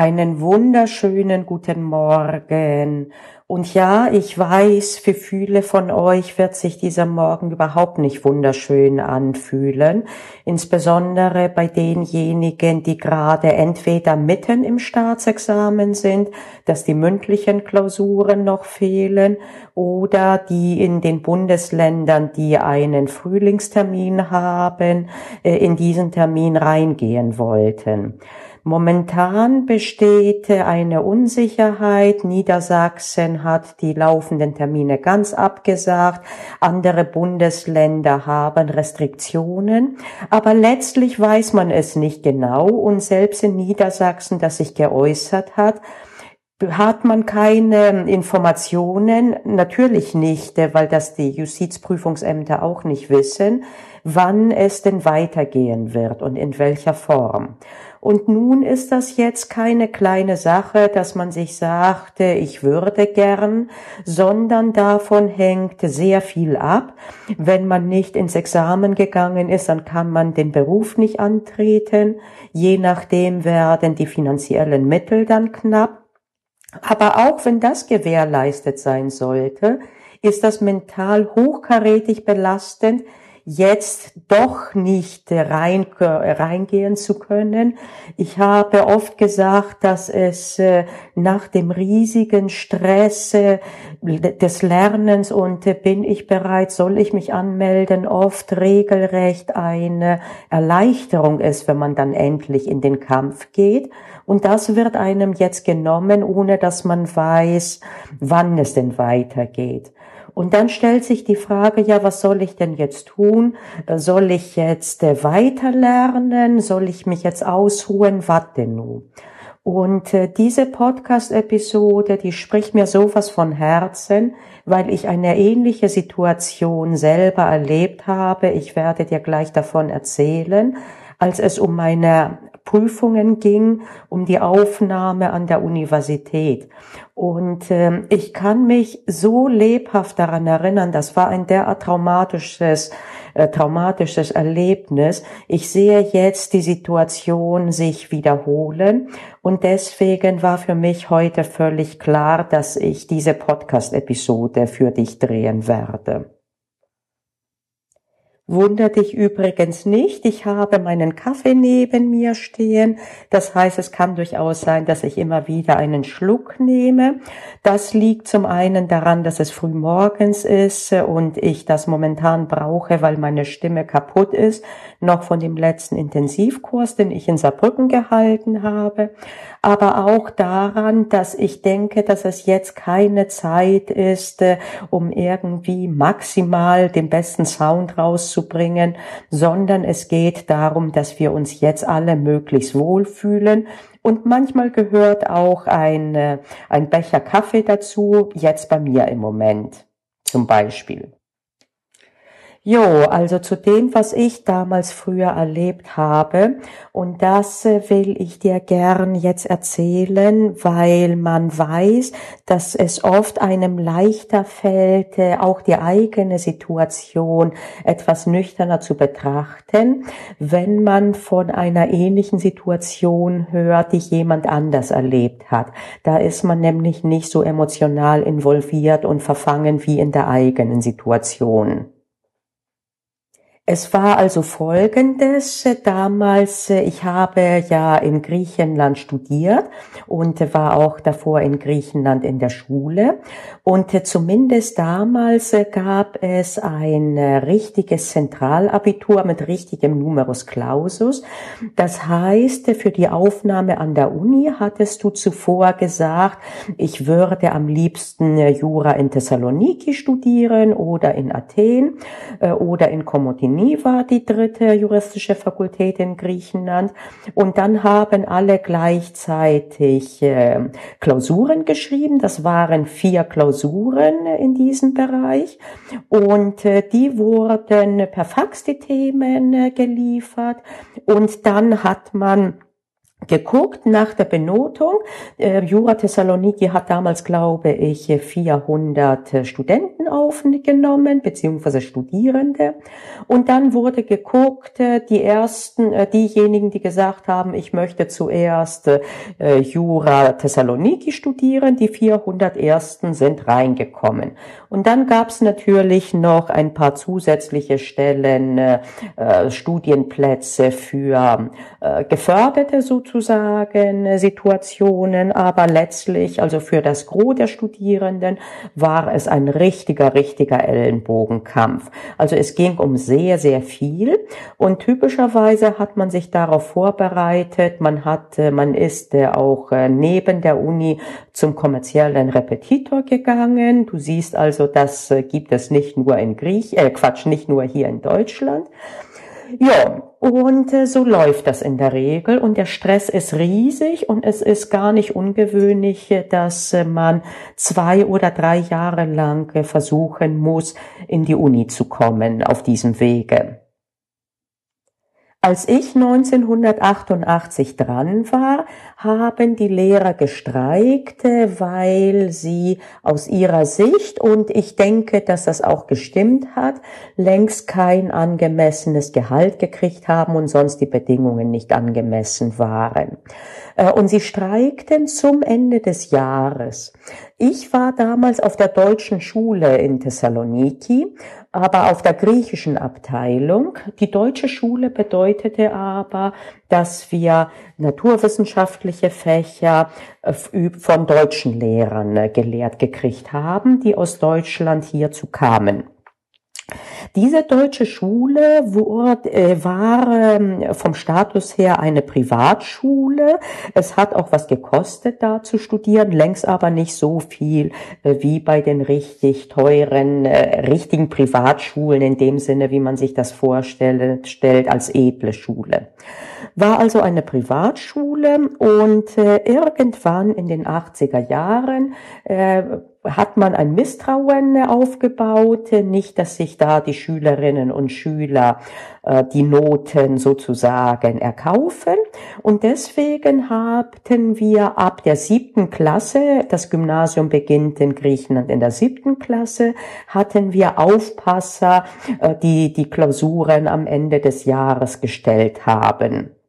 Einen wunderschönen guten Morgen. Und ja, ich weiß, für viele von euch wird sich dieser Morgen überhaupt nicht wunderschön anfühlen. Insbesondere bei denjenigen, die gerade entweder mitten im Staatsexamen sind, dass die mündlichen Klausuren noch fehlen oder die in den Bundesländern, die einen Frühlingstermin haben, äh, in diesen Termin reingehen wollten. Momentan besteht eine Unsicherheit. Niedersachsen hat die laufenden Termine ganz abgesagt. Andere Bundesländer haben Restriktionen. Aber letztlich weiß man es nicht genau. Und selbst in Niedersachsen, das sich geäußert hat, hat man keine Informationen, natürlich nicht, weil das die Justizprüfungsämter auch nicht wissen, wann es denn weitergehen wird und in welcher Form. Und nun ist das jetzt keine kleine Sache, dass man sich sagte, ich würde gern, sondern davon hängt sehr viel ab. Wenn man nicht ins Examen gegangen ist, dann kann man den Beruf nicht antreten. Je nachdem werden die finanziellen Mittel dann knapp. Aber auch wenn das gewährleistet sein sollte, ist das mental hochkarätig belastend, jetzt doch nicht rein, reingehen zu können. Ich habe oft gesagt, dass es äh, nach dem riesigen Stress äh, des Lernens und äh, bin ich bereit, soll ich mich anmelden, oft regelrecht eine Erleichterung ist, wenn man dann endlich in den Kampf geht. Und das wird einem jetzt genommen, ohne dass man weiß, wann es denn weitergeht. Und dann stellt sich die Frage, ja, was soll ich denn jetzt tun? Soll ich jetzt äh, weiterlernen? Soll ich mich jetzt ausruhen? Was denn nun? Und äh, diese Podcast-Episode, die spricht mir sowas von Herzen, weil ich eine ähnliche Situation selber erlebt habe. Ich werde dir gleich davon erzählen, als es um meine Prüfungen ging, um die Aufnahme an der Universität. Und äh, ich kann mich so lebhaft daran erinnern, das war ein derart traumatisches, äh, traumatisches Erlebnis. Ich sehe jetzt die Situation sich wiederholen und deswegen war für mich heute völlig klar, dass ich diese Podcast-Episode für dich drehen werde. Wunder dich übrigens nicht. Ich habe meinen Kaffee neben mir stehen. Das heißt, es kann durchaus sein, dass ich immer wieder einen Schluck nehme. Das liegt zum einen daran, dass es früh morgens ist und ich das momentan brauche, weil meine Stimme kaputt ist, noch von dem letzten Intensivkurs, den ich in Saarbrücken gehalten habe aber auch daran, dass ich denke, dass es jetzt keine Zeit ist, äh, um irgendwie maximal den besten Sound rauszubringen, sondern es geht darum, dass wir uns jetzt alle möglichst wohlfühlen und manchmal gehört auch ein, äh, ein Becher Kaffee dazu, jetzt bei mir im Moment zum Beispiel. Jo, also zu dem, was ich damals früher erlebt habe. Und das äh, will ich dir gern jetzt erzählen, weil man weiß, dass es oft einem leichter fällt, äh, auch die eigene Situation etwas nüchterner zu betrachten, wenn man von einer ähnlichen Situation hört, die jemand anders erlebt hat. Da ist man nämlich nicht so emotional involviert und verfangen wie in der eigenen Situation. Es war also Folgendes. Damals, ich habe ja in Griechenland studiert und war auch davor in Griechenland in der Schule. Und zumindest damals gab es ein richtiges Zentralabitur mit richtigem Numerus Clausus. Das heißt, für die Aufnahme an der Uni hattest du zuvor gesagt, ich würde am liebsten Jura in Thessaloniki studieren oder in Athen äh, oder in Komotini Akademie war die dritte juristische Fakultät in Griechenland. Und dann haben alle gleichzeitig äh, Klausuren geschrieben. Das waren vier Klausuren in diesem Bereich. Und äh, die wurden per Fax die Themen äh, geliefert. Und dann hat man geguckt nach der Benotung. Äh, Jura Thessaloniki hat damals, glaube ich, 400 Studenten aufgenommen, beziehungsweise Studierende. Und dann wurde geguckt, äh, die ersten, äh, diejenigen, die gesagt haben, ich möchte zuerst äh, Jura Thessaloniki studieren, die 400 ersten sind reingekommen. Und dann gab es natürlich noch ein paar zusätzliche Stellen, äh, Studienplätze für äh, Geförderte sozusagen sozusagen Situationen, aber letztlich, also für das Gros der Studierenden, war es ein richtiger, richtiger Ellenbogenkampf. Also es ging um sehr, sehr viel und typischerweise hat man sich darauf vorbereitet, man hat, man ist auch äh, neben der Uni zum kommerziellen Repetitor gegangen. Du siehst also, das äh, gibt es nicht nur in Griech, äh, Quatsch, nicht nur hier in Deutschland. Ja, und äh, so läuft das in der Regel und der Stress ist riesig und es ist gar nicht ungewöhnlich, äh, dass äh, man zwei oder drei Jahre lang äh, versuchen muss, in die Uni zu kommen auf diesem Wege. Als ich 1988 dran war, haben die Lehrer gestreikt, weil sie aus ihrer Sicht, und ich denke, dass das auch gestimmt hat, längst kein angemessenes Gehalt gekriegt haben und sonst die Bedingungen nicht angemessen waren. Äh, und sie streikten zum Ende des Jahres. Ich war damals auf der deutschen Schule in Thessaloniki aber auf der griechischen Abteilung. Die deutsche Schule bedeutete aber, dass wir naturwissenschaftliche Fächer äh, von deutschen Lehrern äh, gelehrt gekriegt haben, die aus Deutschland hierzu kamen. Diese deutsche Schule wurde, äh, war ähm, vom Status her eine Privatschule. Es hat auch was gekostet, da zu studieren, längst aber nicht so viel äh, wie bei den richtig teuren, äh, richtigen Privatschulen in dem Sinne, wie man sich das vorstellt, stellt als edle Schule. War also eine Privatschule und irgendwann in den 80er Jahren hat man ein Misstrauen aufgebaut, nicht, dass sich da die Schülerinnen und Schüler äh, die Noten sozusagen erkaufen. Und deswegen hatten wir ab der siebten Klasse, das Gymnasium beginnt in Griechenland in der siebten Klasse, hatten wir Aufpasser, äh, die die Klausuren am Ende des Jahres gestellt haben.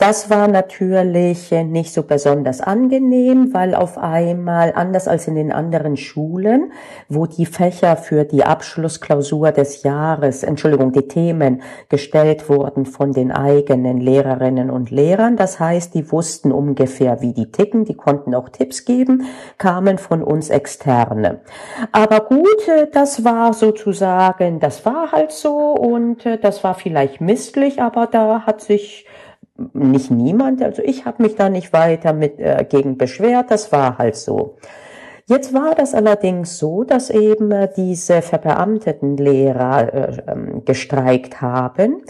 Das war natürlich nicht so besonders angenehm, weil auf einmal, anders als in den anderen Schulen, wo die Fächer für die Abschlussklausur des Jahres, Entschuldigung, die Themen gestellt wurden von den eigenen Lehrerinnen und Lehrern, das heißt, die wussten ungefähr, wie die ticken, die konnten auch Tipps geben, kamen von uns Externe. Aber gut, das war sozusagen, das war halt so und das war vielleicht misslich, aber da hat sich nicht niemand, also ich habe mich da nicht weiter mit äh, gegen beschwert, das war halt so. Jetzt war das allerdings so, dass eben äh, diese verbeamteten Lehrer äh, ähm, gestreikt haben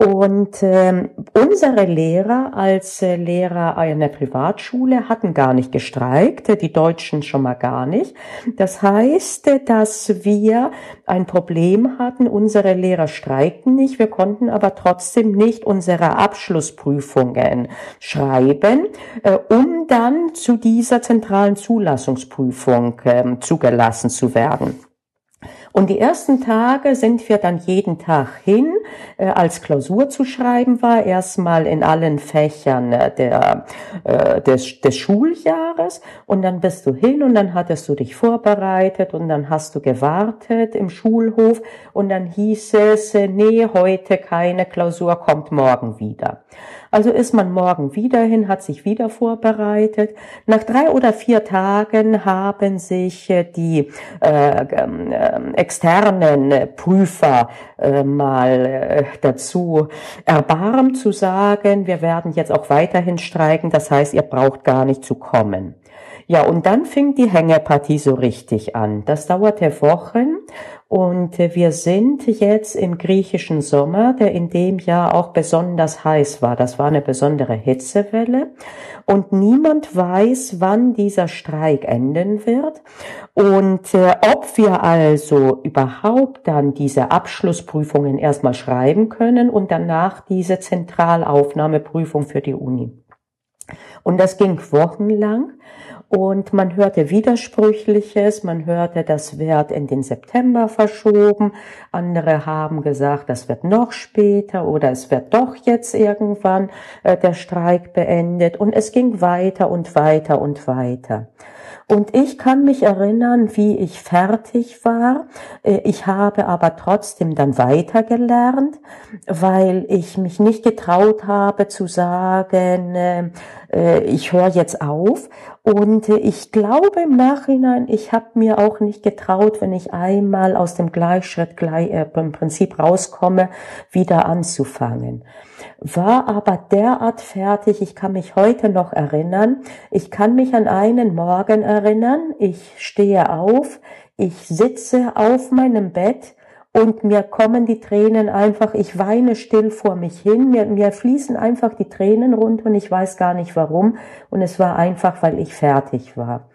und ähm, unsere Lehrer als äh, Lehrer einer Privatschule hatten gar nicht gestreikt, die Deutschen schon mal gar nicht. Das heißt, dass wir ein Problem hatten. Unsere Lehrer streikten nicht, wir konnten aber trotzdem nicht unsere Abschlussprüfungen schreiben, äh, um dann zu dieser zentralen Zulassungsprüfung äh, zugelassen zu werden. Und die ersten Tage sind wir dann jeden Tag hin, äh, als Klausur zu schreiben war, erstmal in allen Fächern äh, der, äh, des, des Schuljahres. Und dann bist du hin und dann hattest du dich vorbereitet und dann hast du gewartet im Schulhof. Und dann hieß es, äh, nee, heute keine Klausur, kommt morgen wieder. Also ist man morgen wieder hin, hat sich wieder vorbereitet. Nach drei oder vier Tagen haben sich äh, die äh, äh, externen Prüfer äh, mal äh, dazu erbarmt zu sagen, wir werden jetzt auch weiterhin streiken, das heißt, ihr braucht gar nicht zu kommen. Ja, und dann fing die Hängepartie so richtig an. Das dauerte Wochen und wir sind jetzt im griechischen Sommer, der in dem Jahr auch besonders heiß war. Das war eine besondere Hitzewelle und niemand weiß, wann dieser Streik enden wird und äh, ob wir also überhaupt dann diese Abschlussprüfungen erstmal schreiben können und danach diese Zentralaufnahmeprüfung für die Uni. Und das ging wochenlang und man hörte Widersprüchliches, man hörte, das wird in den September verschoben, andere haben gesagt, das wird noch später oder es wird doch jetzt irgendwann äh, der Streik beendet und es ging weiter und weiter und weiter. Und ich kann mich erinnern, wie ich fertig war. Äh, ich habe aber trotzdem dann weitergelernt, weil ich mich nicht getraut habe zu sagen, äh, ich höre jetzt auf. Und ich glaube im Nachhinein, ich habe mir auch nicht getraut, wenn ich einmal aus dem Gleichschritt gleich, äh, im Prinzip rauskomme, wieder anzufangen. War aber derart fertig, ich kann mich heute noch erinnern. Ich kann mich an einen Morgen erinnern. Ich stehe auf, ich sitze auf meinem Bett und mir kommen die Tränen einfach, ich weine still vor mich hin, mir, mir fließen einfach die Tränen runter und ich weiß gar nicht warum. Und es war einfach, weil ich fertig war.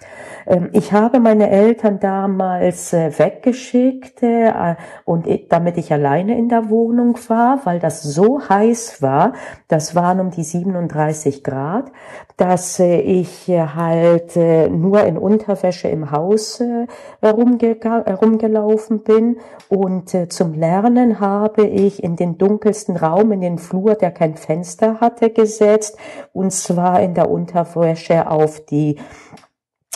Ähm, ich habe meine Eltern damals äh, weggeschickt äh, und damit ich alleine in der Wohnung war, weil das so heiß war, das waren um die 37 Grad, dass äh, ich halt nur in Unterwäsche im Haus herumgelaufen bin. Und und äh, zum Lernen habe ich in den dunkelsten Raum, in den Flur, der kein Fenster hatte, gesetzt, und zwar in der Unterwäsche auf die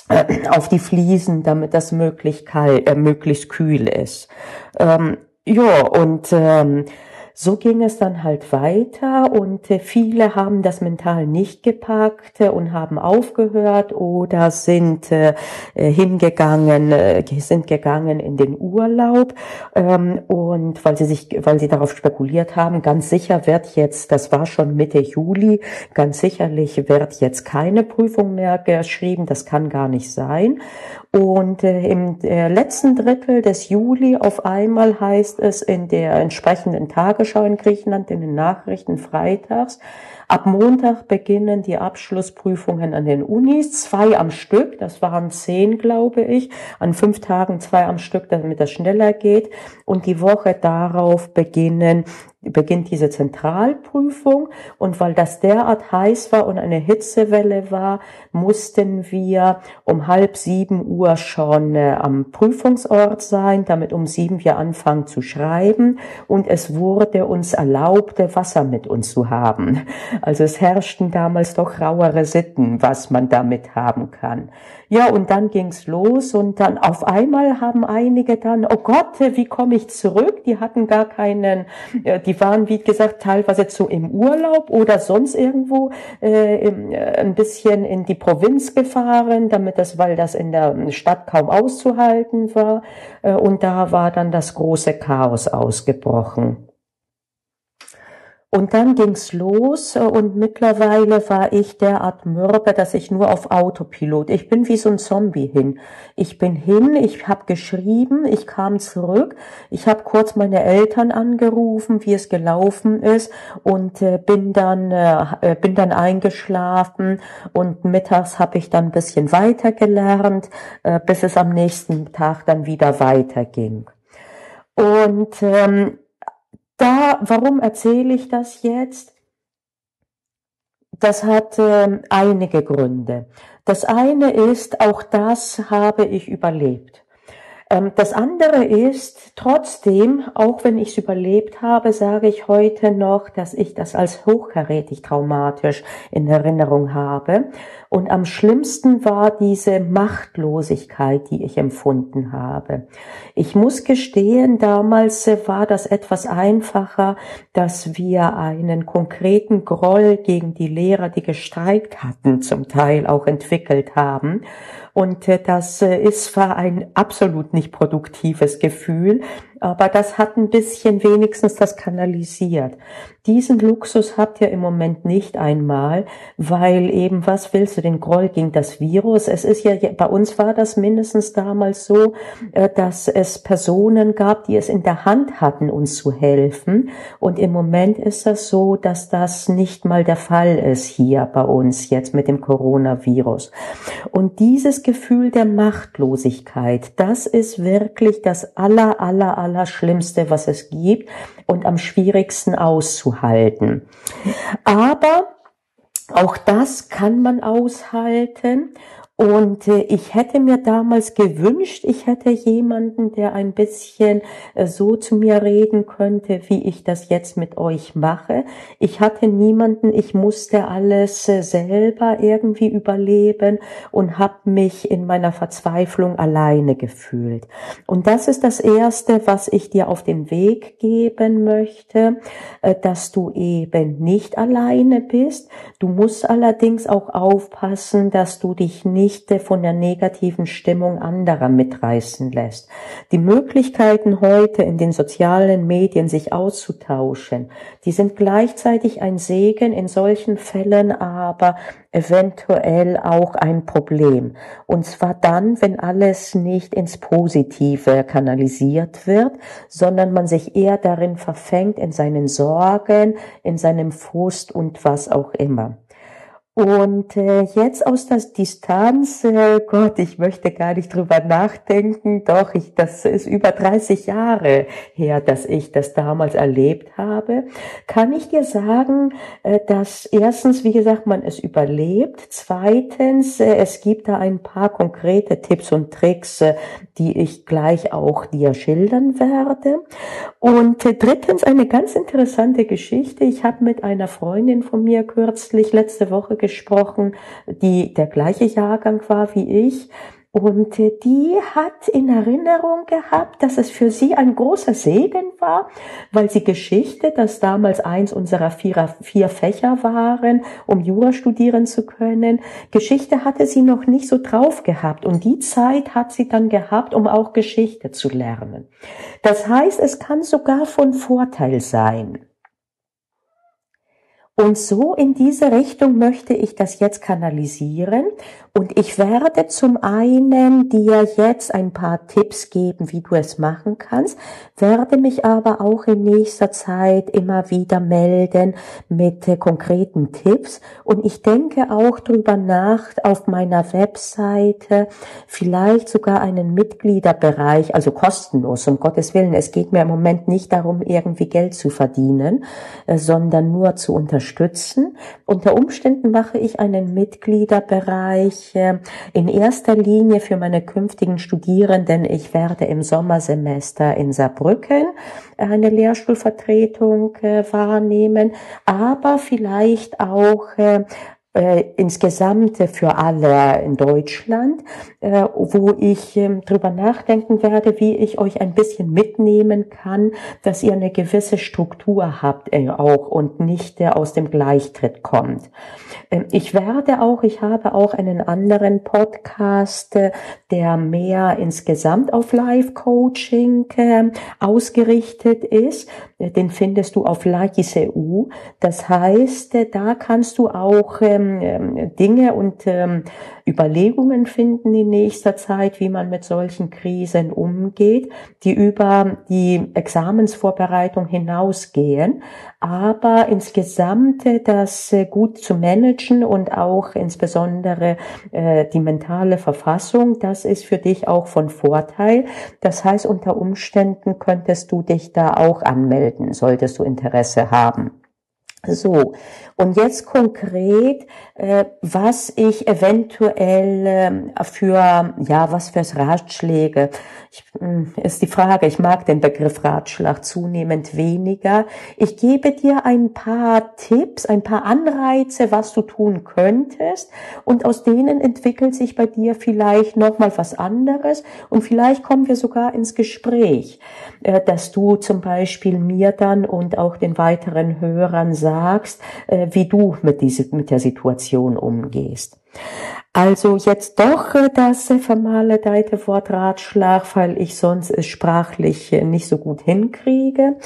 äh, auf die Fliesen, damit das möglichst, kalt, äh, möglichst kühl ist. Ähm, ja, und ähm, so ging es dann halt weiter und äh, viele haben das mental nicht gepackt äh, und haben aufgehört oder sind äh, hingegangen, sind gegangen in den Urlaub. Ähm, und weil sie sich, weil sie darauf spekuliert haben, ganz sicher wird jetzt, das war schon Mitte Juli, ganz sicherlich wird jetzt keine Prüfung mehr geschrieben, das kann gar nicht sein und äh, im äh, letzten Drittel des Juli auf einmal heißt es in der entsprechenden Tagesschau in Griechenland, in den Nachrichten freitags, ab Montag beginnen die Abschlussprüfungen an den Unis, zwei am Stück, das waren zehn, glaube ich, an fünf Tagen zwei am Stück, damit das schneller geht. Und die Woche darauf beginnen beginnt diese Zentralprüfung und weil das derart heiß war und eine Hitzewelle war, mussten wir um halb sieben Uhr schon äh, am Prüfungsort sein, damit um sieben wir anfangen zu schreiben und es wurde uns erlaubt, Wasser mit uns zu haben. Also es herrschten damals doch rauere Sitten, was man damit haben kann. Ja, und dann ging's los und dann auf einmal haben einige dann, oh Gott, wie komme ich zurück? Die hatten gar keinen, äh, die waren, wie gesagt, teilweise zu im Urlaub oder sonst irgendwo äh, äh, ein bisschen in die Provinz gefahren, damit das, weil das in der Stadt kaum auszuhalten war. Äh, und da war dann das große Chaos ausgebrochen. Und dann ging's los äh, und mittlerweile war ich derart mürbe, dass ich nur auf Autopilot. Ich bin wie so ein Zombie hin. Ich bin hin, ich habe geschrieben, ich kam zurück, ich habe kurz meine Eltern angerufen, wie es gelaufen ist und äh, bin dann äh, äh bin dann eingeschlafen und mittags habe ich dann ein bisschen weiter gelernt, äh, bis es am nächsten Tag dann wieder weiterging. Und ähm, da, warum erzähle ich das jetzt? Das hat äh, einige Gründe. Das eine ist, auch das habe ich überlebt. Ähm, das andere ist, trotzdem, auch wenn ich es überlebt habe, sage ich heute noch, dass ich das als hochkarätig traumatisch in Erinnerung habe. Und am schlimmsten war diese Machtlosigkeit, die ich empfunden habe. Ich muss gestehen, damals war das etwas einfacher, dass wir einen konkreten Groll gegen die Lehrer, die gestreikt hatten, zum Teil auch entwickelt haben. Und äh, das äh, ist zwar ein absolut nicht produktives Gefühl, aber das hat ein bisschen wenigstens das kanalisiert. Diesen Luxus habt ihr im Moment nicht einmal, weil eben, was willst du, den Groll gegen das Virus? Es ist ja, bei uns war das mindestens damals so, äh, dass es Personen gab, die es in der Hand hatten, uns zu helfen. Und im Moment ist das so, dass das nicht mal der Fall ist hier bei uns jetzt mit dem Coronavirus. Und dieses Gefühl der Machtlosigkeit, das ist wirklich das aller, aller, aller Schlimmste, was es gibt und am schwierigsten auszuhalten. Aber auch das kann man aushalten und äh, ich hätte mir damals gewünscht, ich hätte jemanden, der ein bisschen äh, so zu mir reden könnte, wie ich das jetzt mit euch mache. Ich hatte niemanden, ich musste alles äh, selber irgendwie überleben und habe mich in meiner Verzweiflung alleine gefühlt. Und das ist das Erste, was ich dir auf den Weg geben möchte, dass du eben nicht alleine bist. Du musst allerdings auch aufpassen, dass du dich nicht nicht von der negativen Stimmung anderer mitreißen lässt. Die Möglichkeiten heute in den sozialen Medien sich auszutauschen, die sind gleichzeitig ein Segen in solchen Fällen, aber eventuell auch ein Problem. Und zwar dann, wenn alles nicht ins Positive kanalisiert wird, sondern man sich eher darin verfängt, in seinen Sorgen, in seinem Frust und was auch immer. Und äh, jetzt aus der Distanz, äh, Gott, ich möchte gar nicht drüber nachdenken, doch, ich, das ist über 30 Jahre her, dass ich das damals erlebt habe, kann ich dir sagen, äh, dass erstens, wie gesagt, man es überlebt, zweitens, äh, es gibt da ein paar konkrete Tipps und Tricks, äh, die ich gleich auch dir schildern werde. Und äh, drittens, eine ganz interessante Geschichte, ich habe mit einer Freundin von mir kürzlich letzte Woche gesprochen, die der gleiche Jahrgang war wie ich. Und die hat in Erinnerung gehabt, dass es für sie ein großer Segen war, weil sie Geschichte, das damals eins unserer vier, vier Fächer waren, um Jura studieren zu können, Geschichte hatte sie noch nicht so drauf gehabt und die Zeit hat sie dann gehabt, um auch Geschichte zu lernen. Das heißt, es kann sogar von Vorteil sein. Und so in diese Richtung möchte ich das jetzt kanalisieren. Und ich werde zum einen dir jetzt ein paar Tipps geben, wie du es machen kannst, werde mich aber auch in nächster Zeit immer wieder melden mit äh, konkreten Tipps. Und ich denke auch drüber nach, auf meiner Webseite vielleicht sogar einen Mitgliederbereich, also kostenlos, um Gottes Willen. Es geht mir im Moment nicht darum, irgendwie Geld zu verdienen, äh, sondern nur zu unterstützen unterstützen. Unter Umständen mache ich einen Mitgliederbereich äh, in erster Linie für meine künftigen Studierenden. Ich werde im Sommersemester in Saarbrücken eine Lehrstuhlvertretung äh, wahrnehmen, aber vielleicht auch äh, äh, insgesamt für alle in Deutschland, äh, wo ich äh, drüber nachdenken werde, wie ich euch ein bisschen mitnehmen kann, dass ihr eine gewisse Struktur habt äh, auch und nicht äh, aus dem Gleichtritt kommt. Ähm, ich werde auch, ich habe auch einen anderen Podcast, äh, der mehr insgesamt auf Live-Coaching ähm, ausgerichtet ist. Den findest du auf Lakis.eu. Das heißt, da kannst du auch ähm, ähm, Dinge und ähm, Überlegungen finden in nächster Zeit, wie man mit solchen Krisen umgeht, die über die Examensvorbereitung hinausgehen, aber insgesamt das äh, gut zu managen und auch insbesondere äh, die mentale Verfassung, das ist für dich auch von Vorteil. Das heißt, unter Umständen könntest du dich da auch anmelden, solltest du Interesse haben. So, und jetzt konkret, äh, was ich eventuell äh, für, ja, was fürs Ratschläge, ich, äh, ist die Frage, ich mag den Begriff Ratschlag zunehmend weniger. Ich gebe dir ein paar Tipps, ein paar Anreize, was du tun könntest und aus denen entwickelt sich bei dir vielleicht nochmal was anderes und vielleicht kommen wir sogar ins Gespräch, äh, dass du zum Beispiel mir dann und auch den weiteren Hörern sagst, äh, wie du mit, diese, mit der Situation umgehst. Also jetzt doch das vermaledeite Wort Ratschlag, weil ich sonst es sprachlich nicht so gut hinkriege.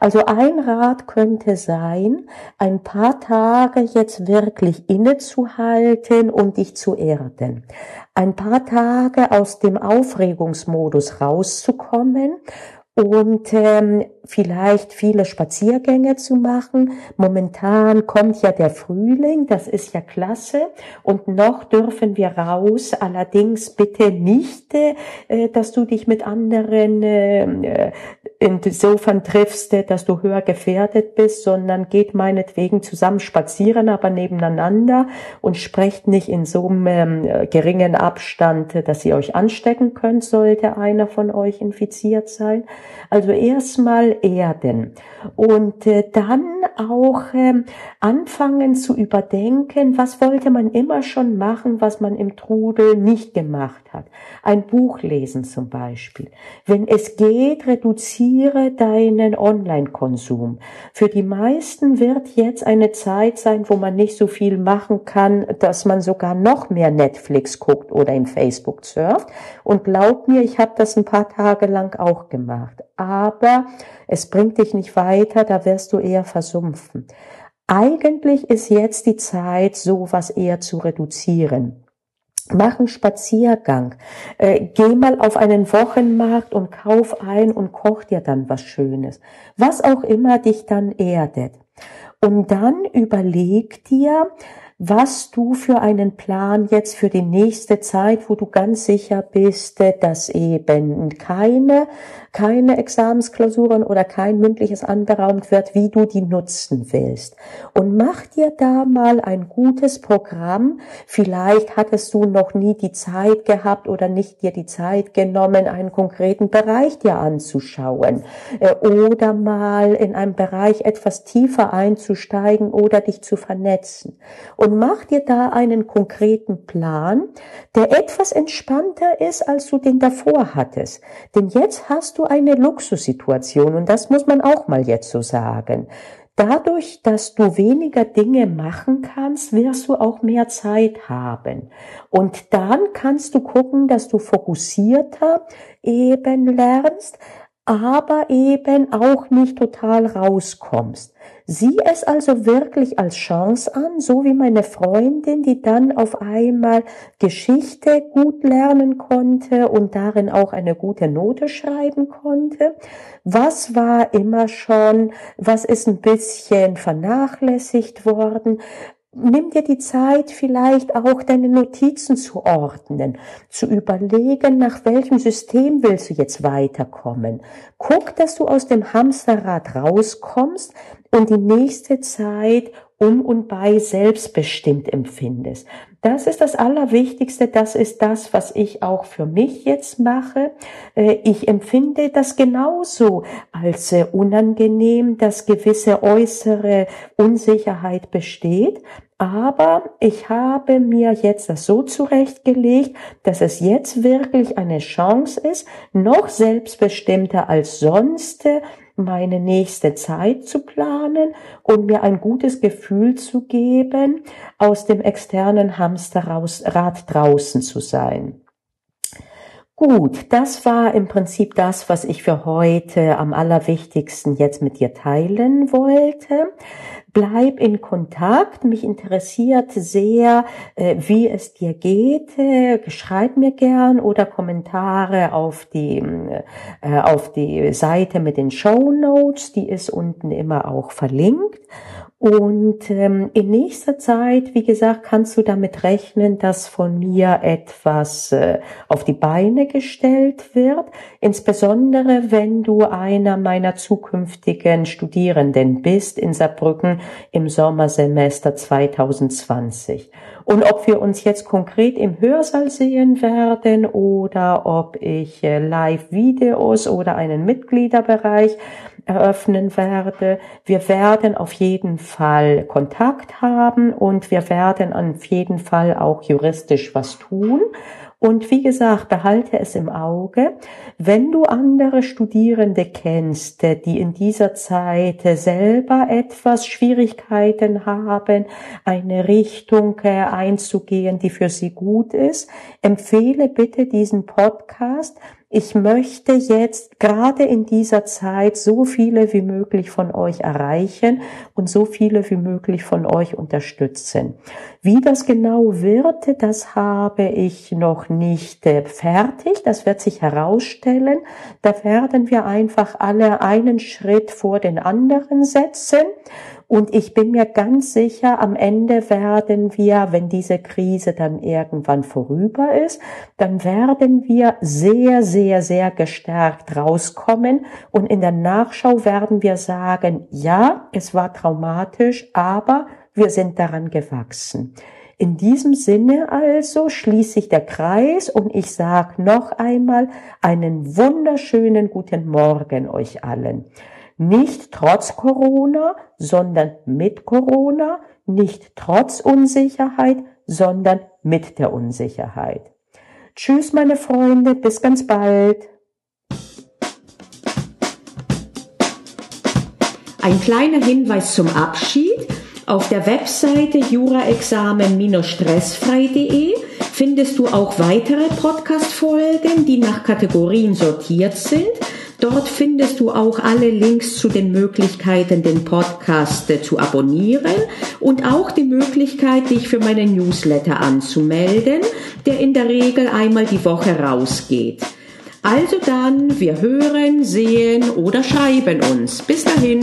Also ein Rat könnte sein, ein paar Tage jetzt wirklich innezuhalten und dich zu erden. Ein paar Tage aus dem Aufregungsmodus rauszukommen und ähm, vielleicht viele Spaziergänge zu machen. Momentan kommt ja der Frühling, das ist ja klasse. Und noch dürfen wir raus. Allerdings bitte nicht, äh, dass du dich mit anderen äh, insofern triffst, dass du höher gefährdet bist, sondern geht meinetwegen zusammen spazieren, aber nebeneinander und sprecht nicht in so einem ähm, geringen Abstand, dass ihr euch anstecken könnt, sollte einer von euch infiziert sein. Also erstmal erden und äh, dann auch ähm, anfangen zu überdenken, was wollte man immer schon machen, was man im Trudel nicht gemacht hat. Ein Buch lesen zum Beispiel. Wenn es geht, reduziere deinen Online-Konsum. Für die meisten wird jetzt eine Zeit sein, wo man nicht so viel machen kann, dass man sogar noch mehr Netflix guckt oder in Facebook surft. Und glaub mir, ich habe das ein paar Tage lang auch gemacht. Aber es bringt dich nicht weiter, da wirst du eher versumpfen. Eigentlich ist jetzt die Zeit, sowas eher zu reduzieren. Mach einen Spaziergang. Äh, geh mal auf einen Wochenmarkt und kauf ein und koch dir dann was Schönes. Was auch immer dich dann erdet. Und dann überleg dir, was du für einen Plan jetzt für die nächste Zeit, wo du ganz sicher bist, dass eben keine, keine Examensklausuren oder kein mündliches anberaumt wird, wie du die nutzen willst. Und mach dir da mal ein gutes Programm. Vielleicht hattest du noch nie die Zeit gehabt oder nicht dir die Zeit genommen, einen konkreten Bereich dir anzuschauen äh, oder mal in einem Bereich etwas tiefer einzusteigen oder dich zu vernetzen. Und und mach dir da einen konkreten Plan, der etwas entspannter ist, als du den davor hattest. Denn jetzt hast du eine Luxussituation und das muss man auch mal jetzt so sagen. Dadurch, dass du weniger Dinge machen kannst, wirst du auch mehr Zeit haben. Und dann kannst du gucken, dass du fokussierter eben lernst, aber eben auch nicht total rauskommst. Sieh es also wirklich als Chance an, so wie meine Freundin, die dann auf einmal Geschichte gut lernen konnte und darin auch eine gute Note schreiben konnte. Was war immer schon, was ist ein bisschen vernachlässigt worden? Nimm dir die Zeit, vielleicht auch deine Notizen zu ordnen, zu überlegen, nach welchem System willst du jetzt weiterkommen. Guck, dass du aus dem Hamsterrad rauskommst und die nächste Zeit um und bei selbstbestimmt empfindest. Das ist das Allerwichtigste. Das ist das, was ich auch für mich jetzt mache. Äh, ich empfinde das genauso als unangenehm, dass gewisse äußere Unsicherheit besteht. Aber ich habe mir jetzt das so zurechtgelegt, dass es jetzt wirklich eine Chance ist, noch selbstbestimmter als sonst meine nächste Zeit zu planen und mir ein gutes Gefühl zu geben, aus dem externen Hamsterrad draußen zu sein. Gut, das war im Prinzip das, was ich für heute am allerwichtigsten jetzt mit dir teilen wollte. Bleib in Kontakt. Mich interessiert sehr, äh, wie es dir geht. Schreib mir gern oder Kommentare auf die, äh, auf die Seite mit den Show Notes. Die ist unten immer auch verlinkt. Und ähm, in nächster Zeit, wie gesagt, kannst du damit rechnen, dass von mir etwas äh, auf die Beine gestellt wird. Insbesondere, wenn du einer meiner zukünftigen Studierenden bist in Saarbrücken im Sommersemester 2020. Und ob wir uns jetzt konkret im Hörsaal sehen werden oder ob ich äh, Live-Videos oder einen Mitgliederbereich eröffnen werde. Wir werden auf jeden Fall Kontakt haben und wir werden auf jeden Fall auch juristisch was tun. Und wie gesagt, behalte es im Auge. Wenn du andere Studierende kennst, die in dieser Zeit selber etwas Schwierigkeiten haben, eine Richtung einzugehen, die für sie gut ist, empfehle bitte diesen Podcast ich möchte jetzt gerade in dieser Zeit so viele wie möglich von euch erreichen und so viele wie möglich von euch unterstützen. Wie das genau wird, das habe ich noch nicht äh, fertig. Das wird sich herausstellen. Da werden wir einfach alle einen Schritt vor den anderen setzen und ich bin mir ganz sicher, am Ende werden wir, wenn diese Krise dann irgendwann vorüber ist, dann werden wir sehr, sehr, sehr gestärkt rauskommen. Und in der Nachschau werden wir sagen, ja, es war traumatisch, aber wir sind daran gewachsen. In diesem Sinne also schließt sich der Kreis und ich sage noch einmal einen wunderschönen guten Morgen euch allen. Nicht trotz Corona, sondern mit Corona, nicht trotz Unsicherheit, sondern mit der Unsicherheit. Tschüss, meine Freunde, bis ganz bald. Ein kleiner Hinweis zum Abschied. Auf der Webseite juraexamen-stressfrei.de findest du auch weitere Podcast-Folgen, die nach Kategorien sortiert sind Dort findest du auch alle Links zu den Möglichkeiten, den Podcast äh, zu abonnieren und auch die Möglichkeit, dich für meinen Newsletter anzumelden, der in der Regel einmal die Woche rausgeht. Also dann, wir hören, sehen oder schreiben uns. Bis dahin.